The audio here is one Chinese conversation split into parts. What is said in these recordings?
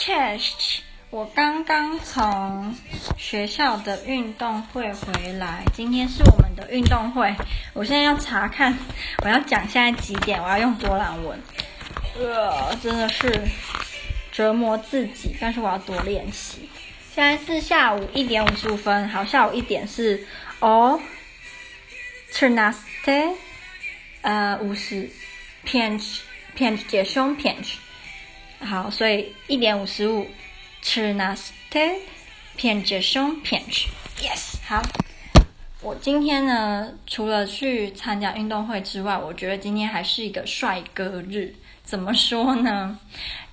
Chest，我刚刚从学校的运动会回来。今天是我们的运动会，我现在要查看，我要讲现在几点，我要用多兰文。呃，真的是折磨自己，但是我要多练习。现在是下午一点五十五分，好，下午一点是哦 t r n a s t e 呃，五十，pięć，pięć dziesiąt pięć。好，所以一点五十五，trzynaste pięćdziesiąt pięć，yes，好。我今天呢，除了去参加运动会之外，我觉得今天还是一个帅哥日。怎么说呢？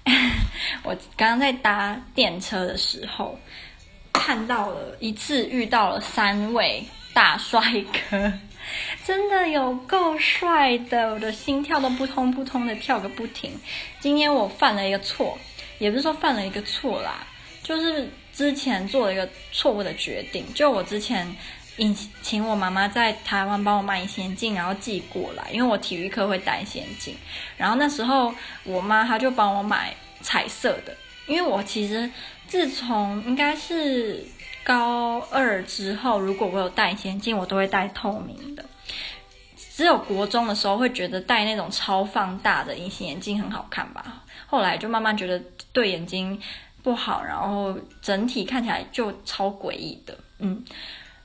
我刚刚在搭电车的时候，看到了一次遇到了三位大帅哥。真的有够帅的，我的心跳都扑通扑通的跳个不停。今天我犯了一个错，也不是说犯了一个错啦，就是之前做了一个错误的决定。就我之前引请我妈妈在台湾帮我买隐形眼镜，然后寄过来，因为我体育课会戴隐形镜。然后那时候我妈她就帮我买彩色的，因为我其实自从应该是。高二之后，如果我有戴隐形镜，我都会戴透明的。只有国中的时候会觉得戴那种超放大的隐形眼镜很好看吧。后来就慢慢觉得对眼睛不好，然后整体看起来就超诡异的。嗯，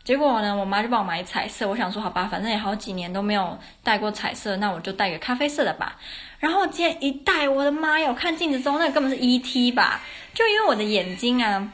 结果呢，我妈就帮我买彩色。我想说，好吧，反正也好几年都没有戴过彩色，那我就戴个咖啡色的吧。然后今天一戴，我的妈呀！我看镜子中那个根本是 ET 吧？就因为我的眼睛啊。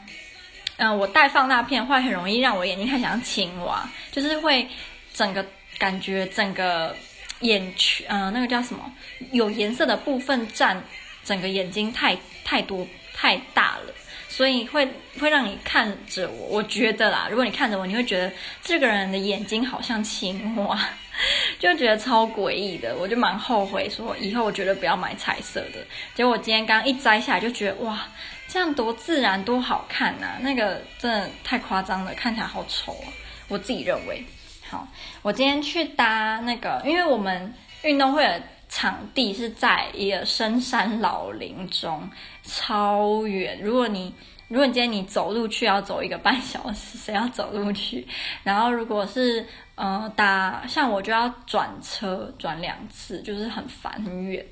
嗯，我戴放大片会很容易让我眼睛看起来像青蛙，就是会整个感觉整个眼圈，嗯、那个叫什么？有颜色的部分占整个眼睛太太多太大了，所以会会让你看着我。我觉得啦，如果你看着我，你会觉得这个人的眼睛好像青蛙，就觉得超诡异的。我就蛮后悔说以后我绝对不要买彩色的。结果我今天刚一摘下来就觉得哇。这样多自然多好看呐、啊！那个真的太夸张了，看起来好丑啊！我自己认为。好，我今天去搭那个，因为我们运动会的场地是在一个深山老林中，超远。如果你如果你今天你走路去要走一个半小时，谁要走路去？然后如果是呃搭，像我就要转车转两次，就是很烦很远。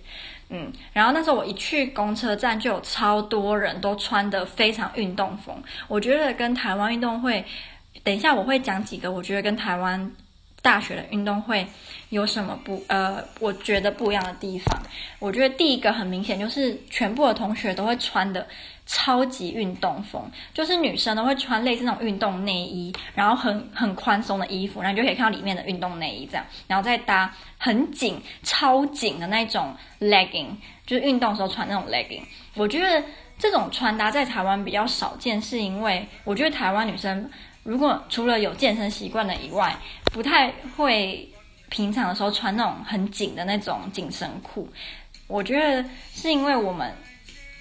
嗯，然后那时候我一去公车站，就有超多人都穿得非常运动风。我觉得跟台湾运动会，等一下我会讲几个，我觉得跟台湾大学的运动会有什么不呃，我觉得不一样的地方。我觉得第一个很明显就是全部的同学都会穿的。超级运动风，就是女生都会穿类似那种运动内衣，然后很很宽松的衣服，然后你就可以看到里面的运动内衣这样，然后再搭很紧、超紧的那种 legging，就是运动时候穿那种 legging。我觉得这种穿搭在台湾比较少见，是因为我觉得台湾女生如果除了有健身习惯的以外，不太会平常的时候穿那种很紧的那种紧身裤。我觉得是因为我们。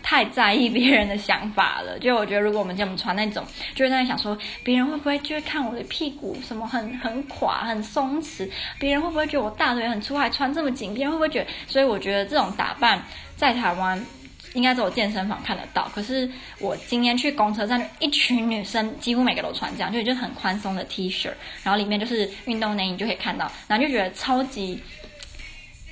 太在意别人的想法了，就我觉得，如果我们这么穿那种，就会在想说，别人会不会就会看我的屁股什么很很垮、很松弛？别人会不会觉得我大腿很粗，还穿这么紧？别人会不会觉得？所以我觉得这种打扮在台湾应该只有健身房看得到。可是我今天去公车站，一群女生几乎每个都穿这样，就就很宽松的 T 恤，然后里面就是运动内衣，就可以看到，然后就觉得超级，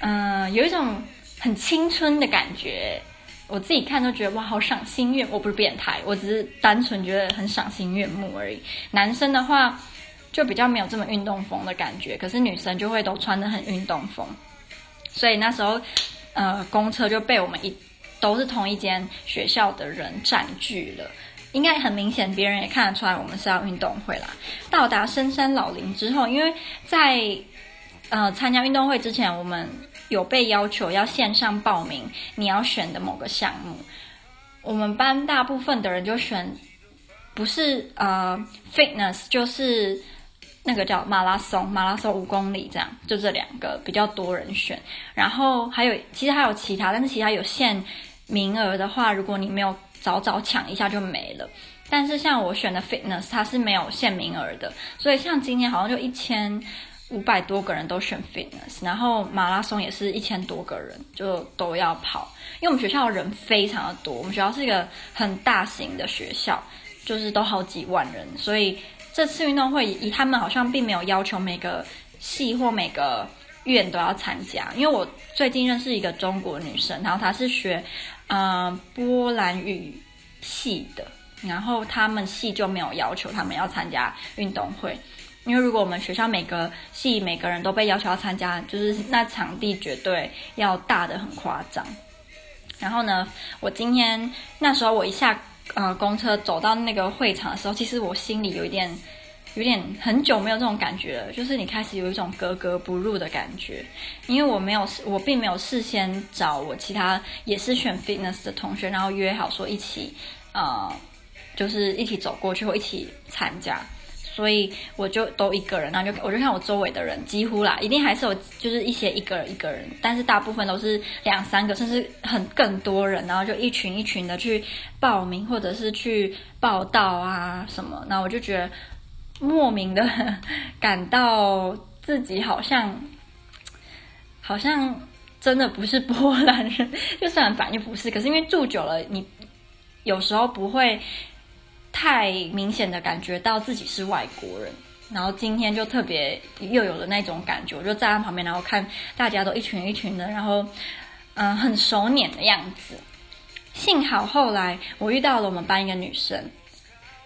嗯、有一种很青春的感觉。我自己看都觉得哇，好赏心悦。我不是变态，我只是单纯觉得很赏心悦目而已。男生的话就比较没有这么运动风的感觉，可是女生就会都穿得很运动风。所以那时候，呃，公车就被我们一都是同一间学校的人占据了。应该很明显，别人也看得出来我们是要运动会啦。到达深山老林之后，因为在呃参加运动会之前，我们。有被要求要线上报名，你要选的某个项目，我们班大部分的人就选，不是呃 fitness，就是那个叫马拉松，马拉松五公里这样，就这两个比较多人选。然后还有，其实还有其他，但是其他有限名额的话，如果你没有早早抢一下就没了。但是像我选的 fitness，它是没有限名额的，所以像今天好像就一千。五百多个人都选 fitness，然后马拉松也是一千多个人就都要跑，因为我们学校人非常的多，我们学校是一个很大型的学校，就是都好几万人，所以这次运动会以他们好像并没有要求每个系或每个院都要参加，因为我最近认识一个中国女生，然后她是学呃波兰语系的，然后他们系就没有要求他们要参加运动会。因为如果我们学校每个系每个人都被要求要参加，就是那场地绝对要大的很夸张。然后呢，我今天那时候我一下呃公车走到那个会场的时候，其实我心里有一点有点很久没有这种感觉了，就是你开始有一种格格不入的感觉，因为我没有我并没有事先找我其他也是选 fitness 的同学，然后约好说一起呃就是一起走过去或一起参加。所以我就都一个人，然后就我就看我周围的人，几乎啦，一定还是有就是一些一个人一个人，但是大部分都是两三个，甚至很更多人，然后就一群一群的去报名或者是去报道啊什么，然后我就觉得莫名的 感到自己好像好像真的不是波兰人，就虽然反正不是，可是因为住久了，你有时候不会。太明显的感觉到自己是外国人，然后今天就特别又有了那种感觉，我就站在旁边，然后看大家都一群一群的，然后嗯、很熟稔的样子。幸好后来我遇到了我们班一个女生，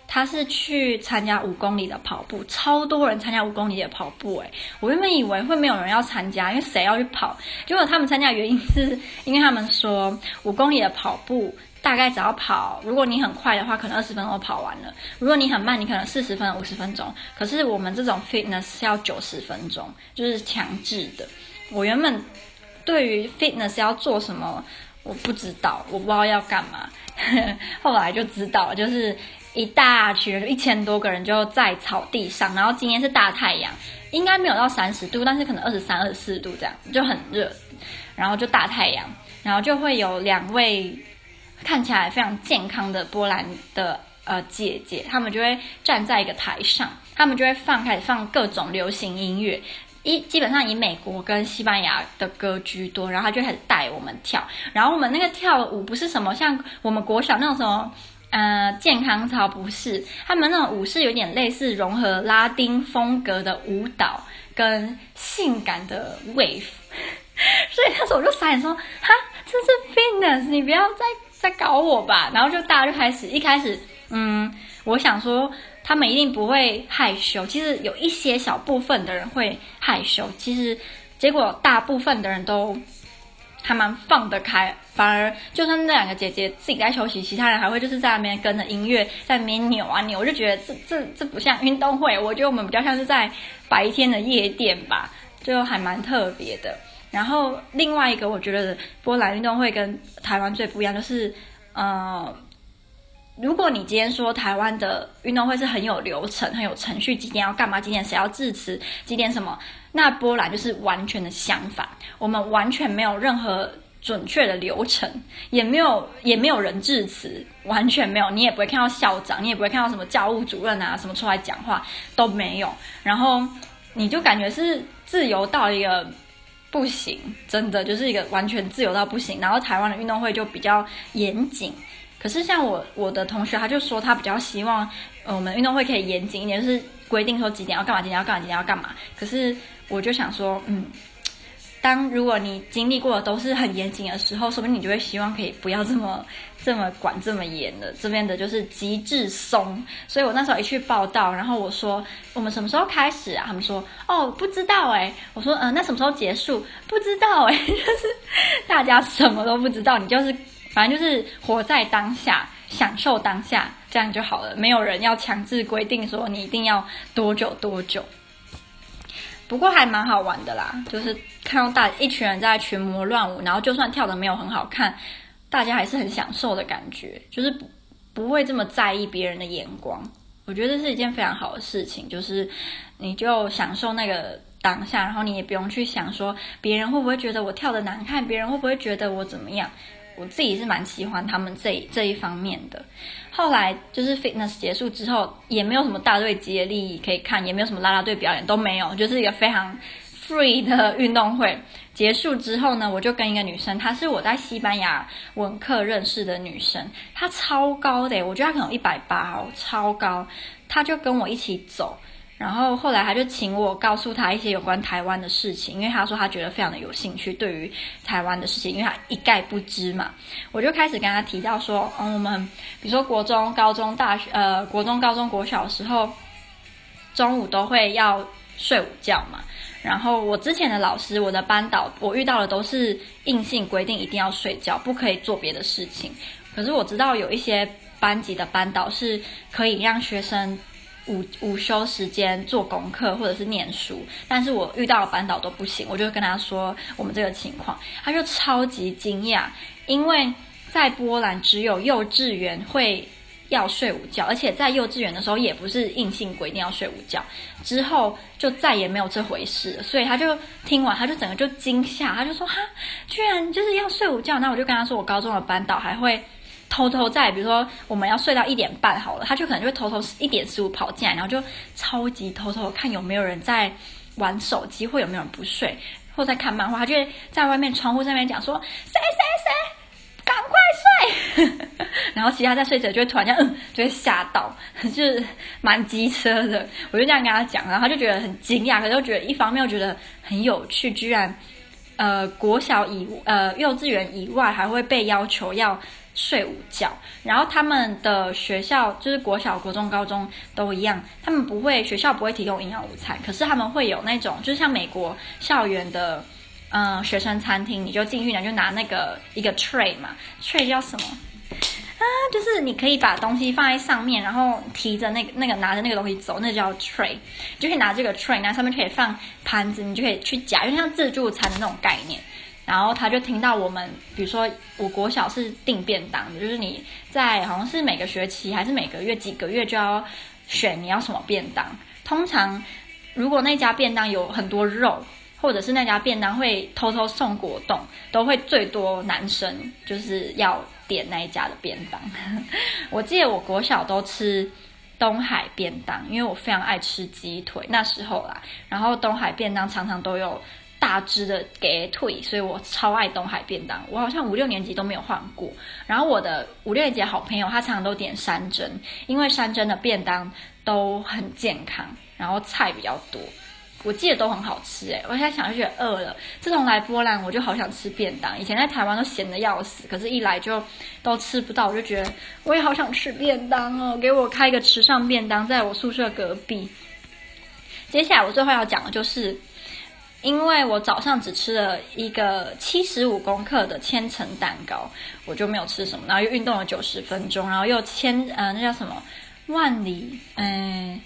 他是去参加五公里的跑步，超多人参加五公里的跑步，诶，我原本以为会没有人要参加，因为谁要去跑？结果他们参加的原因是因为他们说五公里的跑步。大概只要跑，如果你很快的话，可能二十分钟跑完了；如果你很慢，你可能四十分、五十分钟。可是我们这种 fitness 是要九十分钟，就是强制的。我原本对于 fitness 要做什么，我不知道，我不知道要干嘛。后来就知道，就是一大群人，就一千多个人就在草地上，然后今天是大太阳，应该没有到三十度，但是可能二十三、二十四度这样，就很热。然后就大太阳，然后就会有两位。看起来非常健康的波兰的呃姐姐，她们就会站在一个台上，她们就会放开始放各种流行音乐，一基本上以美国跟西班牙的歌居多，然后她就开始带我们跳，然后我们那个跳舞不是什么像我们国小那种什么呃健康操，不是，他们那种舞是有点类似融合拉丁风格的舞蹈跟性感的 wave，所以那时候我就傻眼说，哈，这是 fitness，你不要再。再搞我吧，然后就大家就开始一开始，嗯，我想说他们一定不会害羞，其实有一些小部分的人会害羞，其实结果大部分的人都还蛮放得开，反而就算那两个姐姐自己在休息，其他人还会就是在那边跟着音乐在那边扭啊扭，我就觉得这这这不像运动会，我觉得我们比较像是在白天的夜店吧，就还蛮特别的。然后另外一个，我觉得波兰运动会跟台湾最不一样，就是，呃，如果你今天说台湾的运动会是很有流程、很有程序，几点要干嘛，几点谁要致辞，几点什么，那波兰就是完全的相反，我们完全没有任何准确的流程，也没有也没有人致辞，完全没有，你也不会看到校长，你也不会看到什么教务主任啊什么出来讲话都没有，然后你就感觉是自由到一个。不行，真的就是一个完全自由到不行。然后台湾的运动会就比较严谨，可是像我我的同学，他就说他比较希望，我们运动会可以严谨一点，就是规定说几点要干嘛，几点要干嘛，几点要干嘛。可是我就想说，嗯。当如果你经历过的都是很严谨的时候，说不定你就会希望可以不要这么这么管这么严的。这边的就是极致松，所以我那时候一去报到，然后我说我们什么时候开始啊？他们说哦不知道哎。我说嗯、那什么时候结束？不知道哎，就是大家什么都不知道，你就是反正就是活在当下，享受当下，这样就好了。没有人要强制规定说你一定要多久多久。不过还蛮好玩的啦，就是看到大一群人在群魔乱舞，然后就算跳得没有很好看，大家还是很享受的感觉，就是不不会这么在意别人的眼光。我觉得是一件非常好的事情，就是你就享受那个当下，然后你也不用去想说别人会不会觉得我跳得难看，别人会不会觉得我怎么样。我自己是蛮喜欢他们这这一方面的。后来就是 fitness 结束之后，也没有什么大队接力可以看，也没有什么啦啦队表演都没有，就是一个非常 free 的运动会。结束之后呢，我就跟一个女生，她是我在西班牙文课认识的女生，她超高的，我觉得她可能一百八哦，超高。她就跟我一起走，然后后来他就请我告诉他一些有关台湾的事情，因为他说他觉得非常的有兴趣对于台湾的事情，因为他一概不知嘛。我就开始跟他提到说，嗯，我们比如说国中、高中、大学，呃，国中、高中、国小的时候，中午都会要睡午觉嘛。然后我之前的老师，我的班导，我遇到的都是硬性规定一定要睡觉，不可以做别的事情。可是我知道有一些班级的班导是可以让学生午午休时间做功课或者是念书，但是我遇到的班导都不行。我就跟他说我们这个情况，他就超级惊讶，因为在波兰只有幼稚园会。要睡午觉，而且在幼稚园的时候也不是硬性规定要睡午觉，之后就再也没有这回事。所以他就听完，他就整个就惊吓，他就说：“哈，居然就是要睡午觉。”那我就跟他说：“我高中的班导还会偷偷在，比如说我们要睡到一点半好了，他就可能就会偷偷一点十五跑进来，然后就超级偷偷看有没有人在玩手机，或有没有人不睡，或在看漫画。他就会在外面窗户上面讲说：谁谁谁。”赶快睡，然后其他在睡着就会突然间，嗯，就会吓到，就是蛮机车的。我就这样跟他讲，然后他就觉得很惊讶，可是又觉得一方面又觉得很有趣，居然，呃，国小以呃幼稚园以外还会被要求要睡午觉。然后他们的学校就是国小、国中、高中都一样，他们不会学校不会提供营养午餐，可是他们会有那种就是像美国校园的。嗯，学生餐厅你就进去，然后就拿那个一个 tray 嘛，tray 叫什么啊？就是你可以把东西放在上面，然后提着那个那个拿着那个东西走，那叫 tray，就可以拿这个 tray，那上面可以放盘子，你就可以去夹，因为像自助餐的那种概念。然后他就听到我们，比如说我国小是订便当的，就是你在好像是每个学期还是每个月几个月就要选你要什么便当。通常如果那家便当有很多肉。或者是那家便当会偷偷送果冻，都会最多男生就是要点那一家的便当。我记得我国小都吃东海便当，因为我非常爱吃鸡腿，那时候啦。然后东海便当常常都有大只的给腿，所以我超爱东海便当。我好像五六年级都没有换过。然后我的五六年级好朋友，他常常都点山珍，因为山珍的便当都很健康，然后菜比较多。我记得都很好吃哎，我现在想就觉得饿了。自从来波兰，我就好想吃便当。以前在台湾都闲得要死，可是一来就都吃不到，我就觉得我也好想吃便当哦。给我开一个池上便当，在我宿舍隔壁。接下来我最后要讲的就是，因为我早上只吃了一个七十五公克的千层蛋糕，我就没有吃什么，然后又运动了九十分钟，然后又千呃那叫什么万里嗯。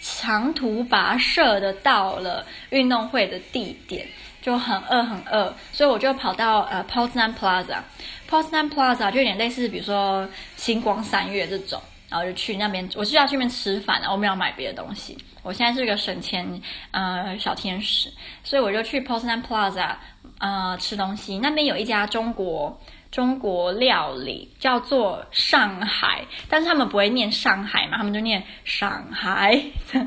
长途跋涉的到了运动会的地点，就很饿很饿，所以我就跑到呃 Poznan Plaza，Poznan Plaza 就有点类似，比如说星光三月这种，然后就去那边，我就要去那边吃饭，然后我没有买别的东西。我现在是个省钱呃小天使，所以我就去 Poznan Plaza 呃吃东西。那边有一家中国。中国料理叫做上海，但是他们不会念上海嘛，他们就念上海，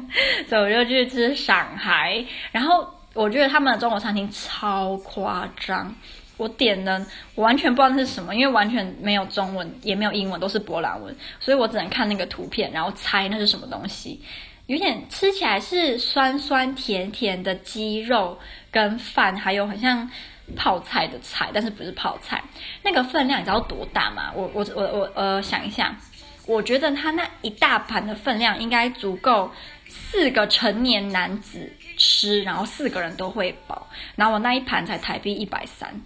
所以我就去吃上海。然后我觉得他们的中国餐厅超夸张，我点了我完全不知道那是什么，因为完全没有中文，也没有英文，都是波兰文，所以我只能看那个图片，然后猜那是什么东西。有点吃起来是酸酸甜甜的鸡肉跟饭，还有很像。泡菜的菜，但是不是泡菜。那个分量你知道多大吗？我我我我呃想一下，我觉得他那一大盘的分量应该足够四个成年男子吃，然后四个人都会饱。然后我那一盘才台币一百三，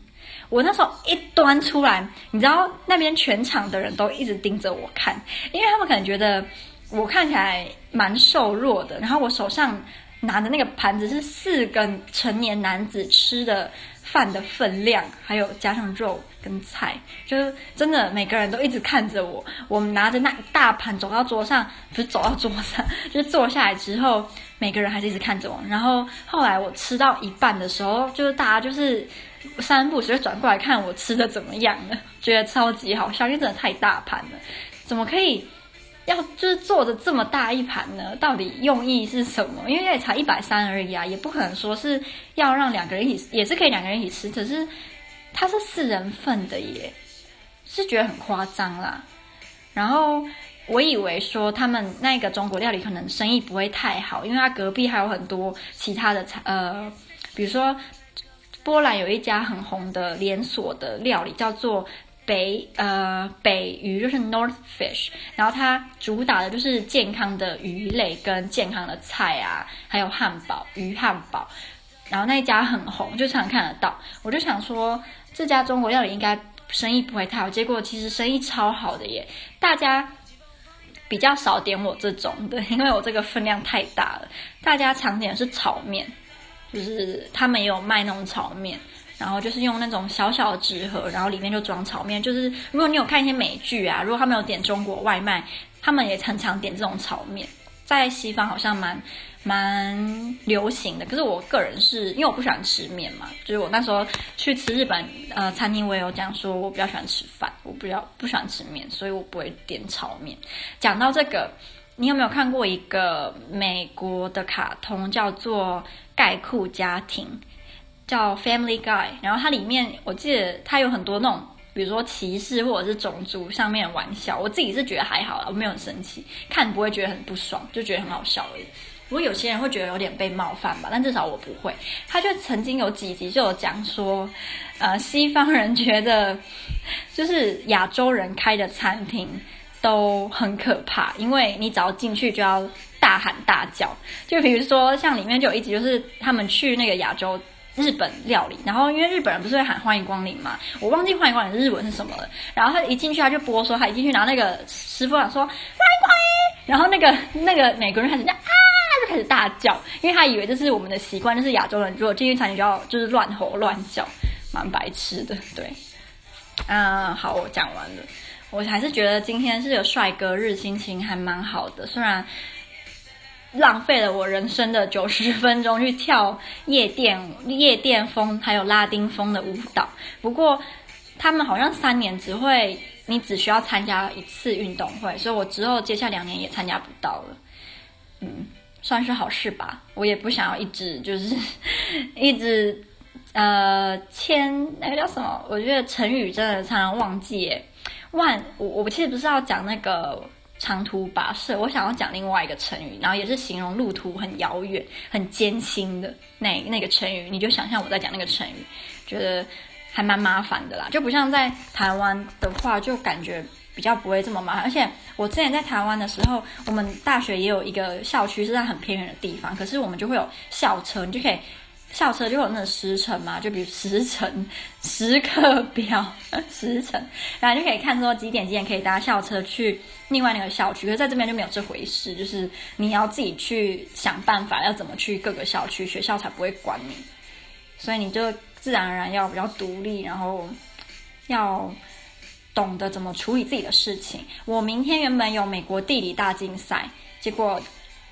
我那时候一端出来，你知道那边全场的人都一直盯着我看，因为他们可能觉得我看起来蛮瘦弱的，然后我手上拿的那个盘子是四个成年男子吃的。饭的分量，还有加上肉跟菜，就是真的每个人都一直看着我。我们拿着那一大盘走到桌上，不是走到桌上，就是坐下来之后，每个人还是一直看着我。然后后来我吃到一半的时候，就是大家就是三不五时就转过来看我吃的怎么样了，觉得超级好笑，因为真的太大盘了，怎么可以要就是做的这么大一盘呢？到底用意是什么？因为也才一百三而已啊，也不可能说是要让两个人一起，也是可以两个人一起吃，可是它是四人份的耶，是觉得很夸张啦。然后我以为说他们那个中国料理可能生意不会太好，因为他隔壁还有很多其他的菜，呃，比如说。波兰有一家很红的连锁的料理，叫做北呃北鱼，就是 North Fish。然后它主打的就是健康的鱼类跟健康的菜啊，还有汉堡鱼汉堡。然后那一家很红，就常看得到。我就想说，这家中国料理应该生意不会太好，结果其实生意超好的耶。大家比较少点我这种的，因为我这个分量太大了。大家常点的是炒面。就是他们也有卖那种炒面，然后就是用那种小小的纸盒，然后里面就装炒面。就是如果你有看一些美剧啊，如果他们有点中国外卖，他们也很常点这种炒面，在西方好像蛮蛮流行的。可是我个人是因为我不喜欢吃面嘛，就是我那时候去吃日本呃餐厅，我也有讲说我比较喜欢吃饭，我比较不喜欢吃面，所以我不会点炒面。讲到这个。你有没有看过一个美国的卡通，叫做《盖库家庭》，叫《Family Guy》。然后它里面，我记得它有很多那种，比如说歧视或者是种族上面的玩笑。我自己是觉得还好啦，我没有很生气，看不会觉得很不爽，就觉得很好笑而已。不过有些人会觉得有点被冒犯吧，但至少我不会。他就曾经有几集就有讲说，呃，西方人觉得就是亚洲人开的餐厅。都很可怕，因为你只要进去就要大喊大叫。就比如说，像里面就有一集，就是他们去那个亚洲日本料理，然后因为日本人不是会喊欢迎光临嘛，我忘记欢迎光临日文是什么了。然后他一进去他就播说，他一进去，然后那个师傅想说欢迎光临，然后那个那个美国人开始这样啊，就开始大叫，因为他以为这是我们的习惯，就是亚洲人如果进去餐厅就要就是乱吼乱叫，蛮白痴的。对，嗯，好，我讲完了。我还是觉得今天是有帅哥日，心情还蛮好的。虽然浪费了我人生的九十分钟去跳夜店、夜店风还有拉丁风的舞蹈，不过他们好像三年只会，你只需要参加一次运动会，所以我之后接下两年也参加不到了。嗯，算是好事吧。我也不想要一直就是 一直呃签那个叫什么？我觉得成语真的常常忘记耶。万，我我其实不是要讲那个长途跋涉，我想要讲另外一个成语，然后也是形容路途很遥远、很艰辛的那那个成语。你就想象我在讲那个成语，觉得还蛮麻烦的啦，就不像在台湾的话，就感觉比较不会这么麻烦。而且我之前在台湾的时候，我们大学也有一个校区是在很偏远的地方，可是我们就会有校车，你就可以。校车就有那个时辰嘛，就比如时辰、时刻表、时辰，然后就可以看说几点几点可以搭校车去另外那个校区。可是在这边就没有这回事，就是你要自己去想办法，要怎么去各个校区，学校才不会管你。所以你就自然而然要比较独立，然后要懂得怎么处理自己的事情。我明天原本有美国地理大竞赛，结果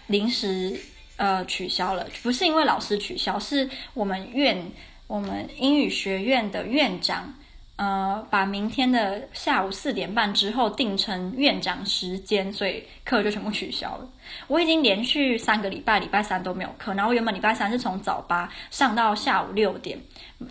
临时。呃，取消了，不是因为老师取消，是我们院我们英语学院的院长，呃，把明天的下午四点半之后定成院长时间，所以课就全部取消了。我已经连续三个礼拜，礼拜三都没有课，然后原本礼拜三是从早八上到下午六点，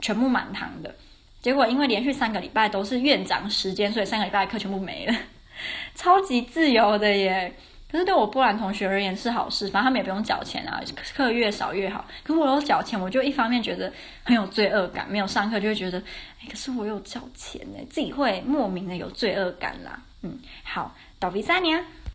全部满堂的，结果因为连续三个礼拜都是院长时间，所以三个礼拜的课全部没了，超级自由的耶。可是对我波兰同学而言是好事，反正他们也不用缴钱啊，课越少越好。可是我有缴钱，我就一方面觉得很有罪恶感，没有上课就会觉得，哎，可是我有缴钱呢，自己会莫名的有罪恶感啦。嗯，好，到第三年。